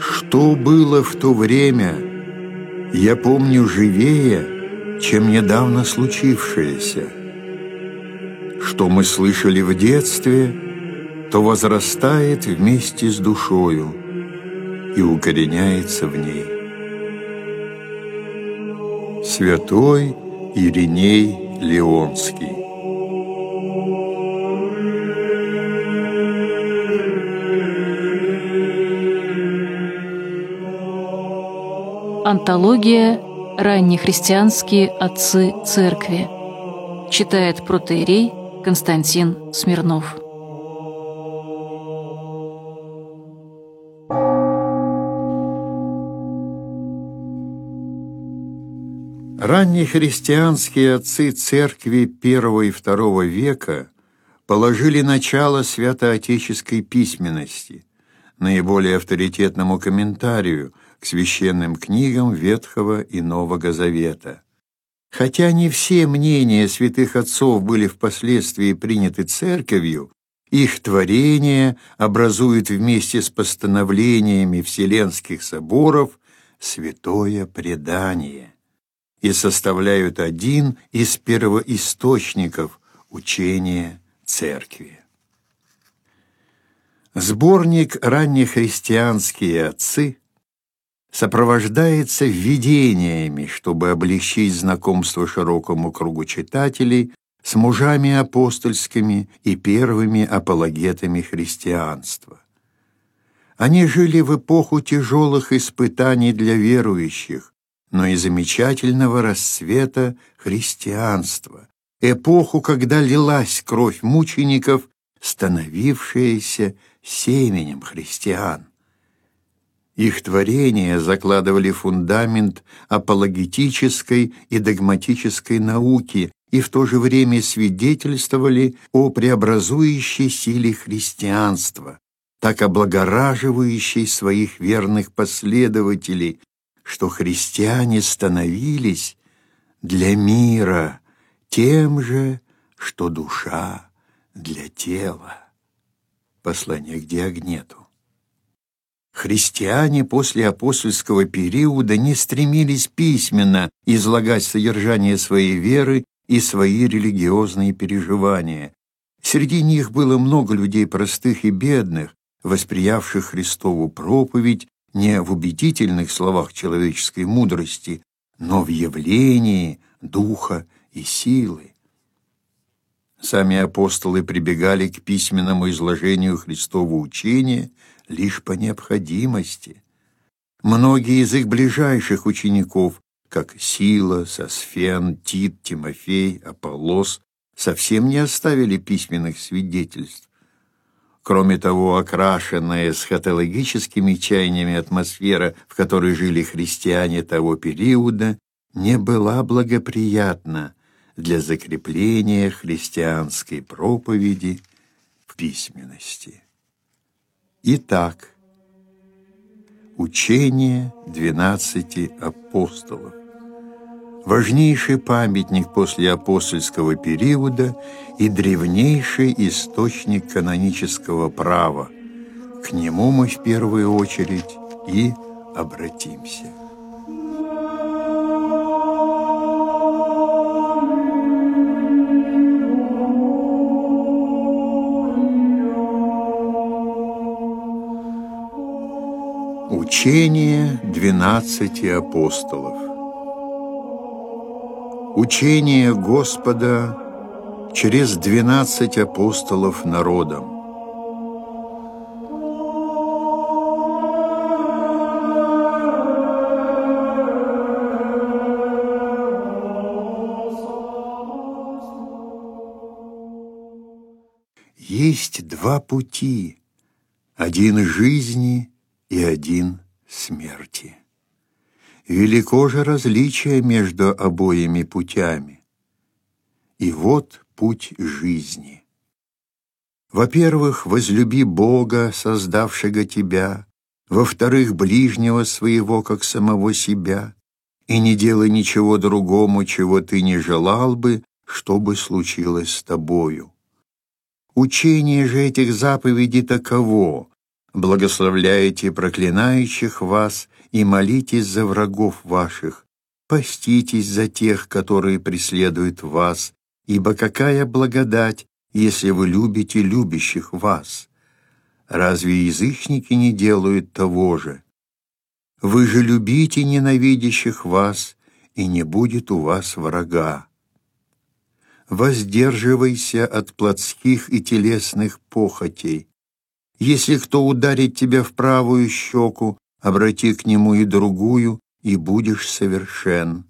Что было в то время, я помню живее, чем недавно случившееся. Что мы слышали в детстве, то возрастает вместе с душою и укореняется в ней. Святой Ириней Леонский Антология «Раннехристианские отцы церкви». Читает протеерей Константин Смирнов. Раннехристианские отцы церкви первого и второго века положили начало святоотеческой письменности, наиболее авторитетному комментарию – к священным книгам Ветхого и Нового Завета. Хотя не все мнения святых отцов были впоследствии приняты церковью, их творения образуют вместе с постановлениями Вселенских соборов святое предание и составляют один из первоисточников учения Церкви. Сборник «Раннехристианские отцы» сопровождается введениями, чтобы облегчить знакомство широкому кругу читателей с мужами апостольскими и первыми апологетами христианства. Они жили в эпоху тяжелых испытаний для верующих, но и замечательного расцвета христианства, эпоху, когда лилась кровь мучеников, становившаяся семенем христиан. Их творения закладывали фундамент апологетической и догматической науки и в то же время свидетельствовали о преобразующей силе христианства, так облагораживающей своих верных последователей, что христиане становились для мира тем же, что душа для тела. Послание к Диагнету. Христиане после апостольского периода не стремились письменно излагать содержание своей веры и свои религиозные переживания. Среди них было много людей простых и бедных, восприявших Христову проповедь не в убедительных словах человеческой мудрости, но в явлении духа и силы. Сами апостолы прибегали к письменному изложению Христового учения – лишь по необходимости. Многие из их ближайших учеников, как Сила, Сосфен, Тит, Тимофей, Аполлос, совсем не оставили письменных свидетельств. Кроме того, окрашенная схотологическими чаяниями атмосфера, в которой жили христиане того периода, не была благоприятна для закрепления христианской проповеди в письменности. Итак, учение двенадцати апостолов. Важнейший памятник после апостольского периода и древнейший источник канонического права. К нему мы в первую очередь и обратимся. Учение двенадцати апостолов Учение Господа через двенадцать апостолов народом Есть два пути, один жизни и один смерти. Велико же различие между обоими путями. И вот путь жизни. Во-первых, возлюби Бога, создавшего тебя, во-вторых, ближнего своего, как самого себя, и не делай ничего другому, чего ты не желал бы, чтобы случилось с тобою. Учение же этих заповедей таково, благословляйте проклинающих вас и молитесь за врагов ваших, поститесь за тех, которые преследуют вас, ибо какая благодать, если вы любите любящих вас? Разве язычники не делают того же? Вы же любите ненавидящих вас, и не будет у вас врага. Воздерживайся от плотских и телесных похотей. Если кто ударит тебя в правую щеку, обрати к нему и другую, и будешь совершен.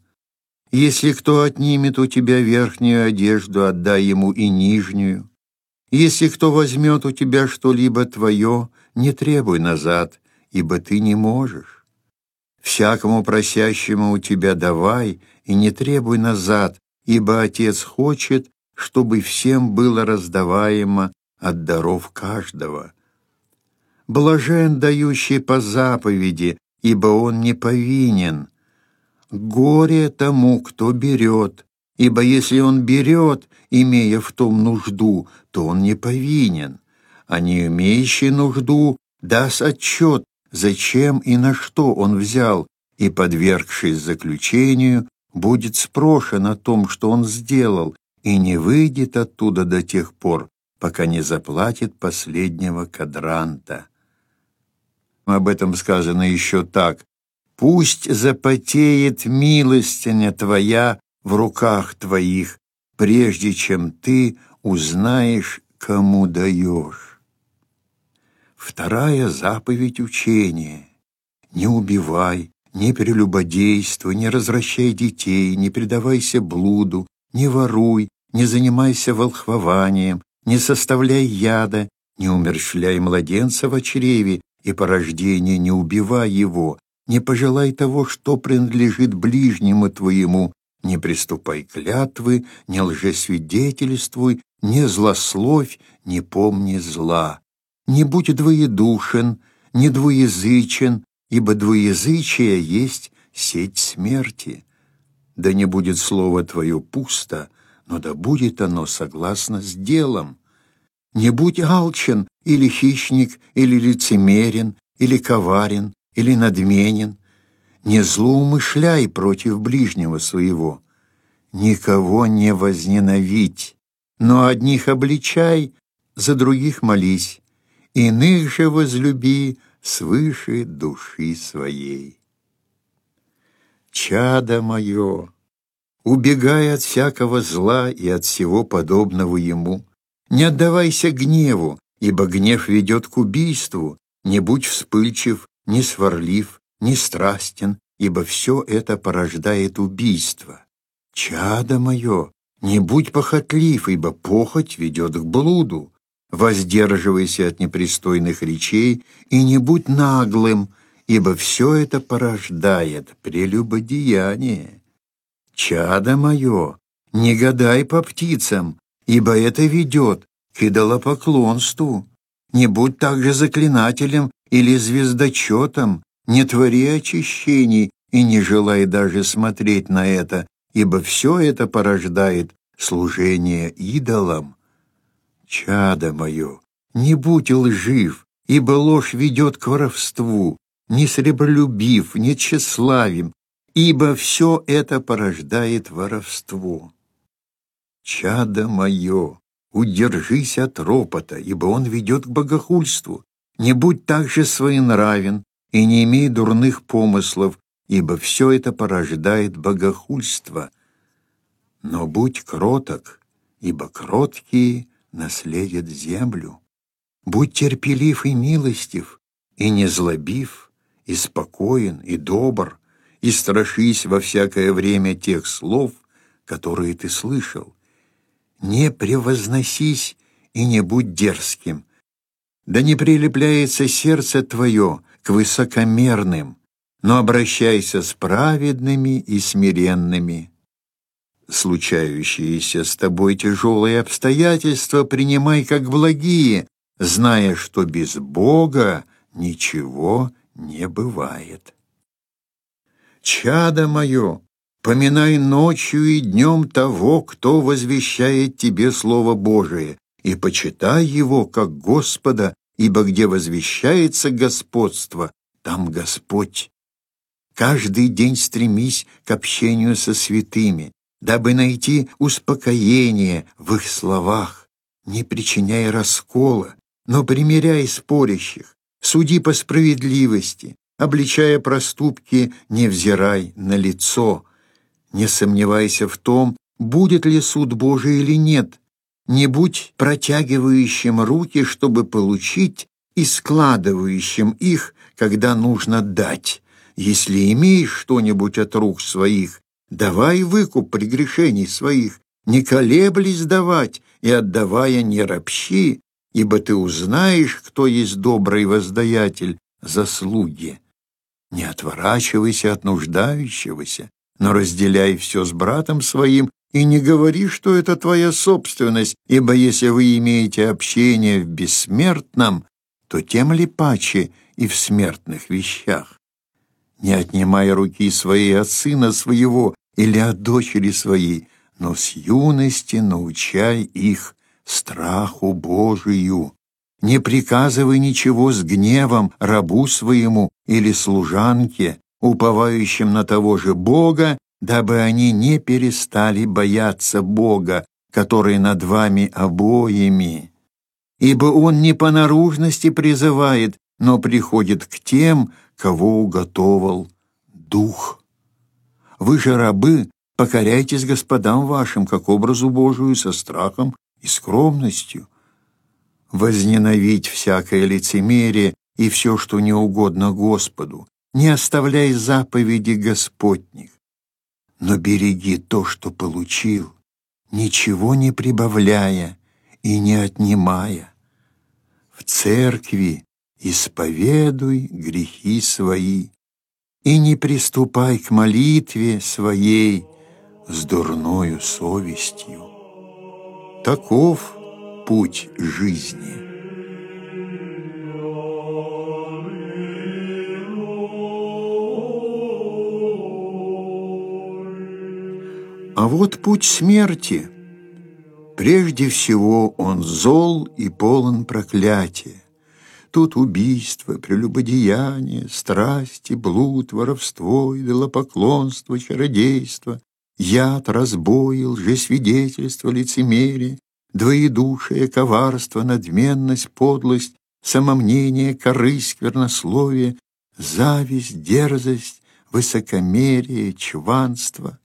Если кто отнимет у тебя верхнюю одежду, отдай ему и нижнюю. Если кто возьмет у тебя что-либо твое, не требуй назад, ибо ты не можешь. Всякому просящему у тебя давай, и не требуй назад, ибо Отец хочет, чтобы всем было раздаваемо от даров каждого. Блажен, дающий по заповеди, ибо он не повинен. Горе тому, кто берет, ибо если он берет, имея в том нужду, то он не повинен, а не имеющий нужду даст отчет, зачем и на что он взял, и, подвергшись заключению, будет спрошен о том, что он сделал, и не выйдет оттуда до тех пор, пока не заплатит последнего кадранта. Об этом сказано еще так. «Пусть запотеет милостиня твоя в руках твоих, прежде чем ты узнаешь, кому даешь». Вторая заповедь учения. Не убивай, не прелюбодействуй, не развращай детей, не предавайся блуду, не воруй, не занимайся волхвованием, не составляй яда, не умерщвляй младенца в чреве, и по рождению не убивай его, не пожелай того, что принадлежит ближнему твоему, не приступай клятвы, не лжесвидетельствуй, не злословь, не помни зла. Не будь двоедушен, не двуязычен, ибо двуязычие есть сеть смерти. Да не будет слово твое пусто, но да будет оно согласно с делом. Не будь алчен, или хищник, или лицемерен, или коварен, или надменен. Не злоумышляй против ближнего своего. Никого не возненавидь, но одних обличай, за других молись, иных же возлюби свыше души своей. Чадо мое, убегай от всякого зла и от всего подобного ему, не отдавайся гневу, ибо гнев ведет к убийству, не будь вспыльчив, не сварлив, не страстен, ибо все это порождает убийство. Чадо мое, не будь похотлив, ибо похоть ведет к блуду. Воздерживайся от непристойных речей и не будь наглым, ибо все это порождает прелюбодеяние. Чадо мое, не гадай по птицам, ибо это ведет к идолопоклонству. Не будь также заклинателем или звездочетом, не твори очищений и не желай даже смотреть на это, ибо все это порождает служение идолам. Чадо мое, не будь лжив, ибо ложь ведет к воровству, не сребролюбив, не тщеславим, ибо все это порождает воровство. Чадо мое, удержись от ропота, ибо он ведет к богохульству. Не будь также своенравен и не имей дурных помыслов, ибо все это порождает богохульство. Но будь кроток, ибо кроткие наследят землю. Будь терпелив и милостив, и не злобив, и спокоен, и добр, и страшись во всякое время тех слов, которые ты слышал, не превозносись и не будь дерзким. Да не прилепляется сердце твое к высокомерным, но обращайся с праведными и смиренными. случающиеся с тобой тяжелые обстоятельства принимай как благие, зная, что без Бога ничего не бывает. Чадо мое, поминай ночью и днем того, кто возвещает тебе Слово Божие, и почитай его как Господа, ибо где возвещается господство, там Господь. Каждый день стремись к общению со святыми, дабы найти успокоение в их словах, не причиняя раскола, но примиряй спорящих, суди по справедливости, обличая проступки, не взирай на лицо. Не сомневайся в том, будет ли суд Божий или нет. Не будь протягивающим руки, чтобы получить, и складывающим их, когда нужно дать. Если имеешь что-нибудь от рук своих, давай выкуп прегрешений своих, не колеблясь давать, и отдавая не ропщи, ибо ты узнаешь, кто есть добрый воздаятель заслуги. Не отворачивайся от нуждающегося, но разделяй все с братом своим и не говори, что это твоя собственность, ибо если вы имеете общение в бессмертном, то тем ли паче и в смертных вещах. Не отнимай руки своей от сына своего или от дочери своей, но с юности научай их страху Божию. Не приказывай ничего с гневом рабу своему или служанке, уповающим на того же Бога, дабы они не перестали бояться Бога, который над вами обоими. Ибо Он не по наружности призывает, но приходит к тем, кого уготовал Дух. Вы же, рабы, покоряйтесь господам вашим, как образу Божию, со страхом и скромностью. Возненавидь всякое лицемерие и все, что не угодно Господу, не оставляй заповеди Господних. Но береги то, что получил, ничего не прибавляя и не отнимая. В церкви исповедуй грехи свои и не приступай к молитве своей с дурною совестью. Таков путь жизни. Вот путь смерти. Прежде всего он зол и полон проклятия. Тут убийство, прелюбодеяние, страсти, блуд, воровство, идолопоклонство, чародейство, яд, разбой, лжесвидетельство, лицемерие, двоедушие, коварство, надменность, подлость, самомнение, корысть, сквернословие, зависть, дерзость, высокомерие, чванство.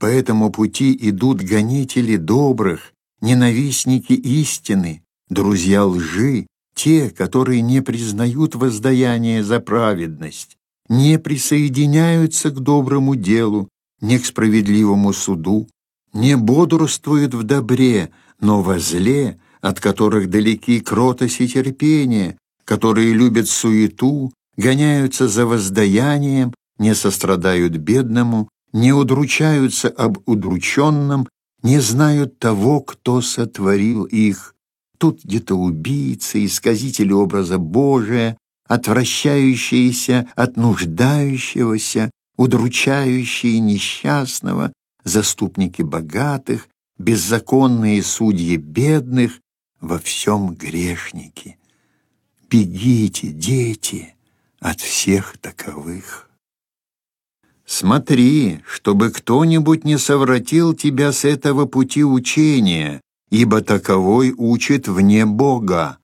По этому пути идут гонители добрых, ненавистники истины, друзья лжи, те, которые не признают воздаяние за праведность, не присоединяются к доброму делу, не к справедливому суду, не бодрствуют в добре, но во зле, от которых далеки кротость и терпение, которые любят суету, гоняются за воздаянием, не сострадают бедному, не удручаются об удрученном, не знают того, кто сотворил их. Тут где-то убийцы, исказители образа Божия, отвращающиеся от нуждающегося, удручающие несчастного, заступники богатых, беззаконные судьи бедных, во всем грешники. Бегите, дети, от всех таковых. Смотри, чтобы кто-нибудь не совратил тебя с этого пути учения, ибо таковой учит вне Бога.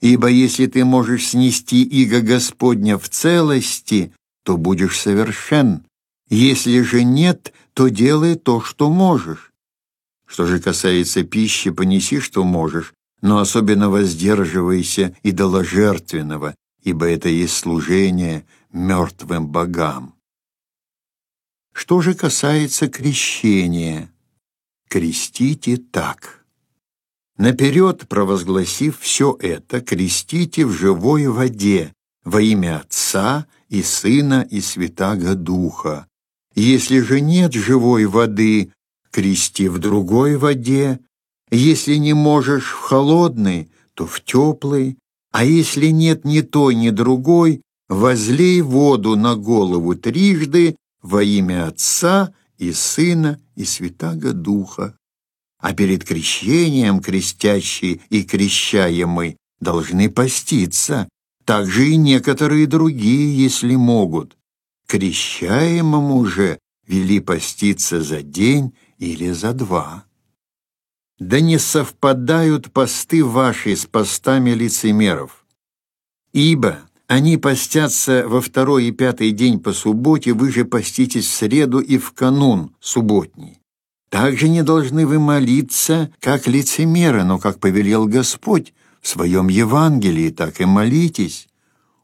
Ибо если ты можешь снести иго Господня в целости, то будешь совершен. Если же нет, то делай то, что можешь. Что же касается пищи, понеси, что можешь, но особенно воздерживайся идоложертвенного, ибо это есть служение мертвым богам. Что же касается крещения, крестите так. Наперед провозгласив все это, крестите в живой воде во имя Отца и Сына и Святаго Духа. Если же нет живой воды, крести в другой воде, если не можешь в холодной, то в теплой, а если нет ни той, ни другой, возлей воду на голову трижды во имя Отца и Сына и Святаго Духа. А перед крещением крестящие и крещаемый должны поститься, также и некоторые другие, если могут. Крещаемому же вели поститься за день или за два. Да не совпадают посты ваши с постами лицемеров. Ибо они постятся во второй и пятый день по субботе, вы же поститесь в среду и в канун субботний. Также не должны вы молиться, как лицемеры, но как повелел Господь в своем Евангелии, так и молитесь.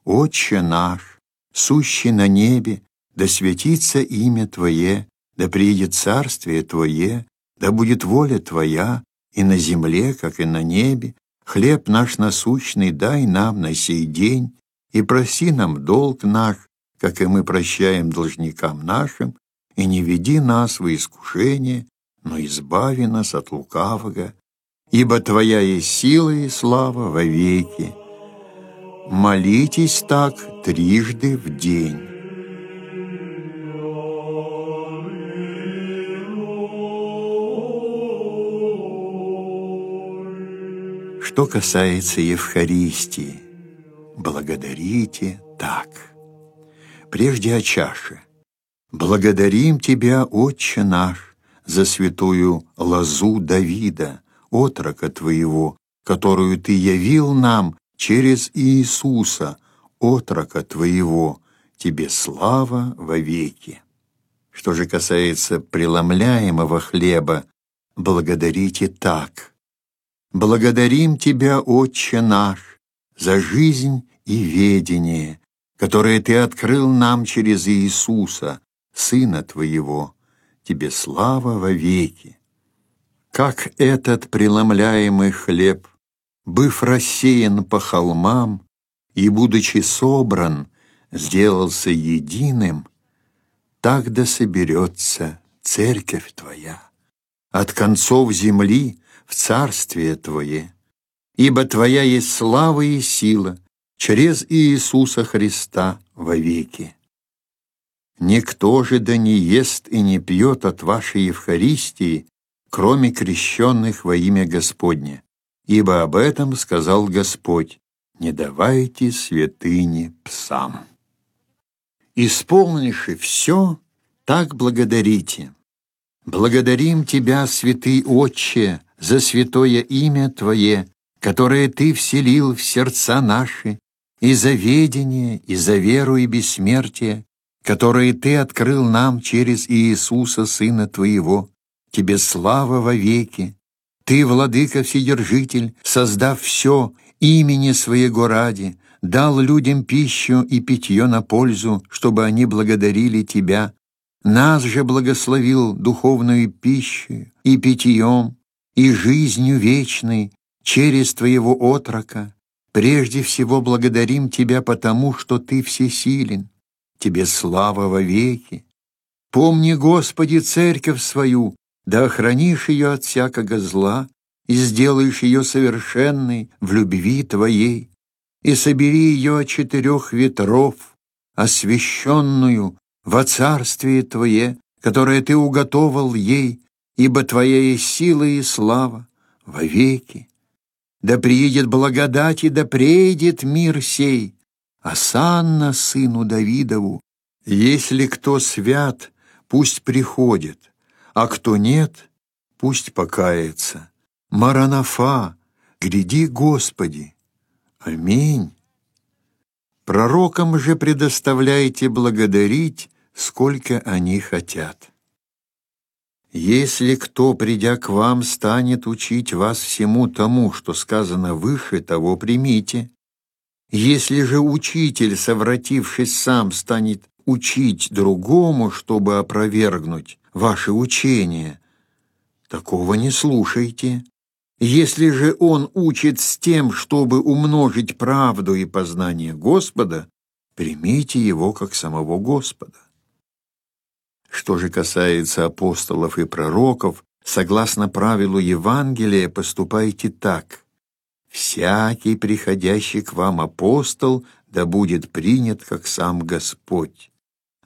Отче наш, сущий на небе, да светится имя Твое, да приедет царствие Твое, да будет воля Твоя и на земле, как и на небе. Хлеб наш насущный дай нам на сей день, и проси нам долг наш, как и мы прощаем должникам нашим, и не веди нас в искушение, но избави нас от лукавого, ибо Твоя есть сила и слава во веки. Молитесь так трижды в день. Что касается Евхаристии, благодарите так. Прежде о чаше. Благодарим Тебя, Отче наш, за святую лозу Давида, отрока Твоего, которую Ты явил нам через Иисуса, отрока Твоего, Тебе слава вовеки. Что же касается преломляемого хлеба, благодарите так. Благодарим Тебя, Отче наш, за жизнь и ведение, которое Ты открыл нам через Иисуса, Сына Твоего. Тебе слава вовеки. Как этот преломляемый хлеб, быв рассеян по холмам и, будучи собран, сделался единым, так да соберется церковь Твоя от концов земли в Царствие Твое, ибо Твоя есть слава и сила через Иисуса Христа вовеки. Никто же да не ест и не пьет от вашей Евхаристии, кроме крещенных во имя Господне, ибо об этом сказал Господь, не давайте святыни псам. Исполнивши все, так благодарите. Благодарим Тебя, святый Отче, за святое имя Твое, которое Ты вселил в сердца наши, и за ведение, и за веру и бессмертие, которые Ты открыл нам через Иисуса, Сына Твоего. Тебе слава вовеки. Ты, Владыка Вседержитель, создав все имени Своего ради, дал людям пищу и питье на пользу, чтобы они благодарили Тебя. Нас же благословил духовную пищей и питьем, и жизнью вечной через Твоего отрока. Прежде всего благодарим Тебя потому, что Ты всесилен. Тебе слава вовеки. Помни, Господи, церковь свою, да охранишь ее от всякого зла и сделаешь ее совершенной в любви Твоей, и собери ее от четырех ветров, освященную во царствие Твое, которое Ты уготовал ей, ибо Твоя есть сила и слава вовеки. Да приедет благодать и да преедет мир сей, Асанна сыну Давидову. Если кто свят, пусть приходит, а кто нет, пусть покается. Маранафа, гряди Господи. Аминь. Пророкам же предоставляйте благодарить, сколько они хотят. Если кто, придя к вам, станет учить вас всему тому, что сказано выше, того примите. Если же учитель, совратившись сам, станет учить другому, чтобы опровергнуть ваше учение, такого не слушайте. Если же он учит с тем, чтобы умножить правду и познание Господа, примите его как самого Господа. Что же касается апостолов и пророков, согласно правилу Евангелия, поступайте так. «Всякий приходящий к вам апостол да будет принят, как сам Господь».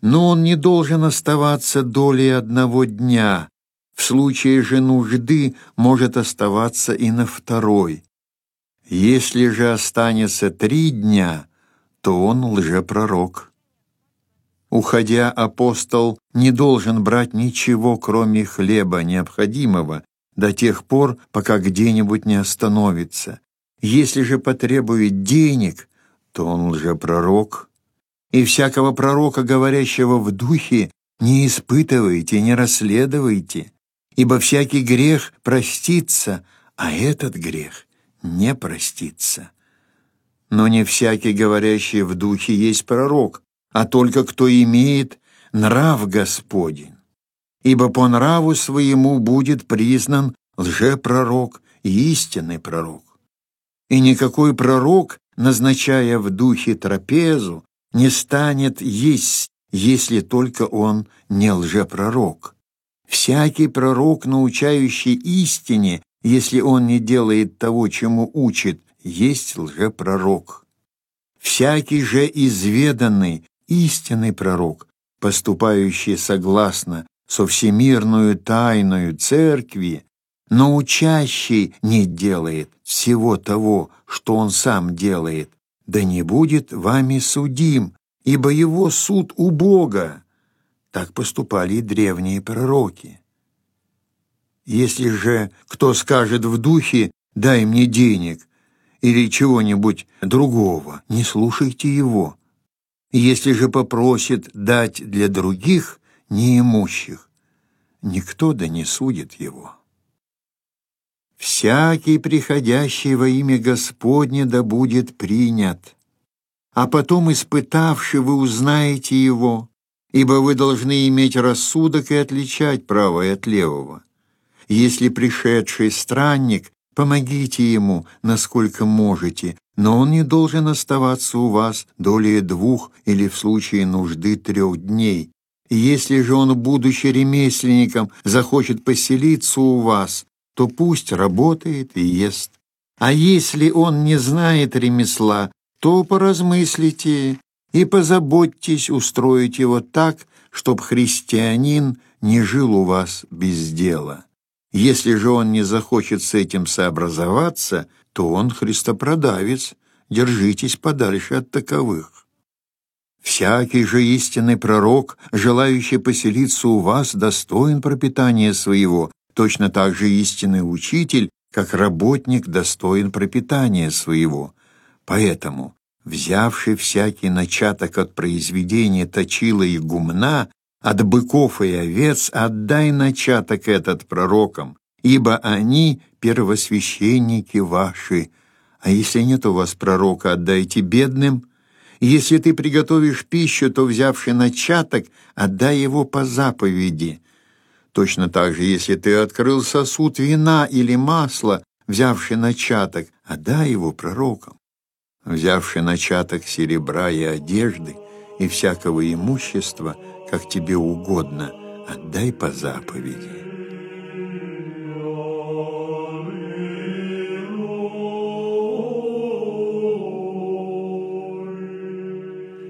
Но он не должен оставаться долей одного дня, в случае же нужды может оставаться и на второй. Если же останется три дня, то он лжепророк. Уходя, апостол не должен брать ничего, кроме хлеба необходимого, до тех пор, пока где-нибудь не остановится. Если же потребует денег, то он лжепророк. И всякого пророка, говорящего в духе, не испытывайте, не расследуйте, ибо всякий грех простится, а этот грех не простится. Но не всякий, говорящий в духе, есть пророк, а только кто имеет нрав Господень. Ибо по нраву своему будет признан лжепророк и истинный пророк. И никакой пророк, назначая в духе трапезу, не станет есть, если только он не лжепророк. Всякий пророк, научающий истине, если он не делает того, чему учит, есть лжепророк. Всякий же изведанный, истинный пророк, поступающий согласно со всемирную тайною церкви, но учащий не делает всего того, что он сам делает, да не будет вами судим, ибо его суд у Бога. Так поступали и древние пророки. Если же кто скажет в духе «дай мне денег» или чего-нибудь другого, не слушайте его. Если же попросит дать для других неимущих, никто да не судит его. Всякий, приходящий во имя Господне, да будет принят, а потом, испытавши, вы узнаете его, ибо вы должны иметь рассудок и отличать правое от левого. Если пришедший странник, помогите ему, насколько можете, но он не должен оставаться у вас долее двух или в случае нужды трех дней. Если же он, будучи ремесленником, захочет поселиться у вас, то пусть работает и ест. А если он не знает ремесла, то поразмыслите и позаботьтесь устроить его так, чтоб христианин не жил у вас без дела. Если же он не захочет с этим сообразоваться, то он христопродавец, держитесь подальше от таковых. Всякий же истинный пророк, желающий поселиться у вас, достоин пропитания своего, точно так же истинный учитель, как работник, достоин пропитания своего. Поэтому взявший всякий начаток от произведения точила и гумна, от быков и овец отдай начаток этот пророкам, ибо они первосвященники ваши. А если нет у вас пророка, отдайте бедным. Если ты приготовишь пищу, то, взявший начаток, отдай его по заповеди. Точно так же, если ты открыл сосуд вина или масла, взявший начаток, отдай его пророкам взявши начаток серебра и одежды и всякого имущества, как тебе угодно, отдай по заповеди.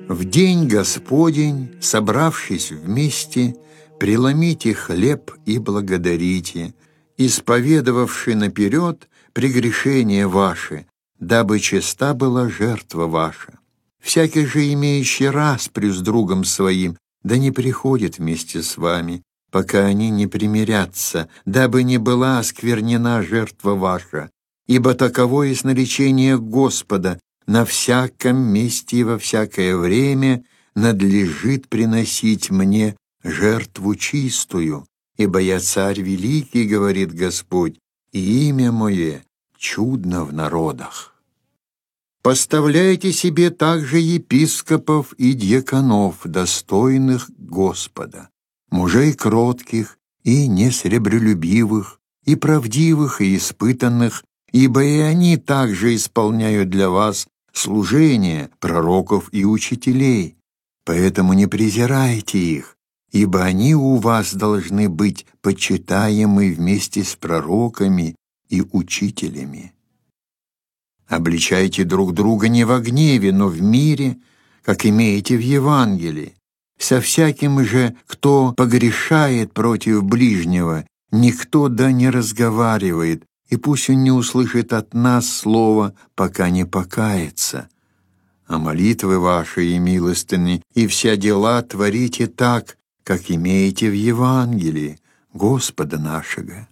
В день Господень, собравшись вместе, преломите хлеб и благодарите, исповедовавши наперед прегрешения ваши, дабы чиста была жертва ваша. Всякий же, имеющий распрю с другом своим, да не приходит вместе с вами, пока они не примирятся, дабы не была осквернена жертва ваша, ибо таково есть наречение Господа, на всяком месте и во всякое время надлежит приносить мне жертву чистую, ибо я царь великий, говорит Господь, и имя мое чудно в народах. Поставляйте себе также епископов и дьяконов, достойных Господа, мужей кротких и несребролюбивых, и правдивых, и испытанных, ибо и они также исполняют для вас служение пророков и учителей. Поэтому не презирайте их, ибо они у вас должны быть почитаемы вместе с пророками и учителями. Обличайте друг друга не в гневе, но в мире, как имеете в Евангелии. Со всяким же, кто погрешает против ближнего, никто да не разговаривает, и пусть он не услышит от нас слова, пока не покается. А молитвы ваши и милостыни, и вся дела творите так, как имеете в Евангелии Господа нашего.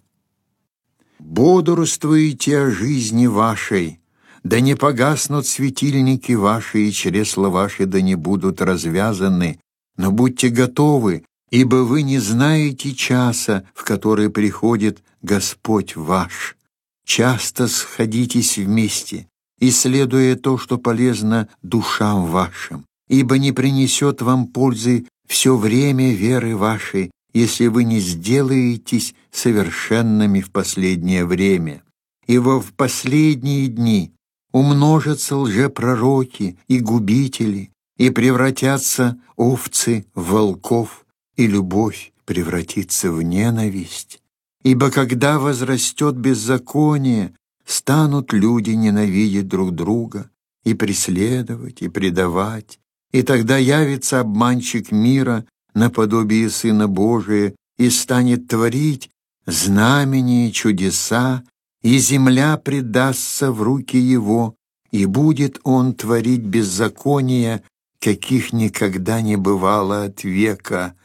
Бодрствуйте о жизни вашей, да не погаснут светильники ваши, и чресла ваши да не будут развязаны, но будьте готовы, ибо вы не знаете часа, в который приходит Господь ваш. Часто сходитесь вместе, исследуя то, что полезно душам вашим, ибо не принесет вам пользы все время веры вашей, если вы не сделаетесь совершенными в последнее время. Ибо в последние дни умножатся лжепророки и губители, и превратятся овцы в волков, и любовь превратится в ненависть. Ибо когда возрастет беззаконие, станут люди ненавидеть друг друга и преследовать, и предавать, и тогда явится обманщик мира наподобие Сына Божия и станет творить знамения, чудеса, и земля предастся в руки его, и будет он творить беззакония, каких никогда не бывало от века.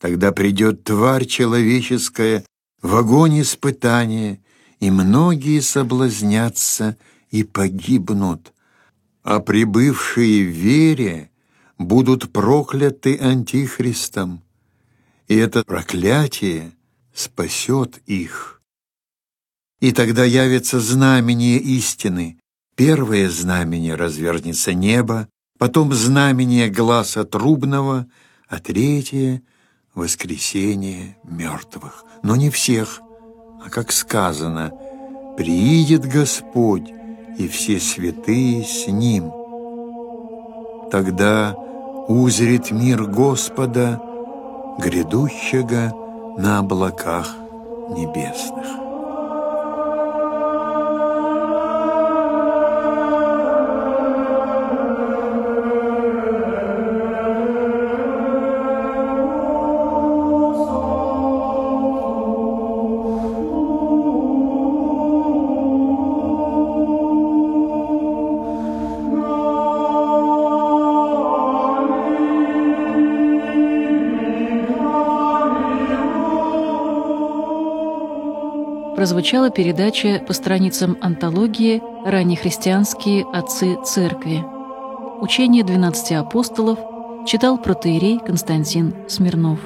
Тогда придет тварь человеческая в огонь испытания, и многие соблазнятся и погибнут, а прибывшие в вере будут прокляты Антихристом, и это проклятие спасет их. И тогда явится знамение истины. Первое знамение развернется небо, потом знамение глаза трубного, а третье — воскресение мертвых. Но не всех, а как сказано, «Приидет Господь, и все святые с Ним». Тогда узрит мир Господа, грядущего на облаках небесных. Прозвучала передача по страницам антологии «Раннехристианские отцы церкви». Учение 12 апостолов читал протеерей Константин Смирнов.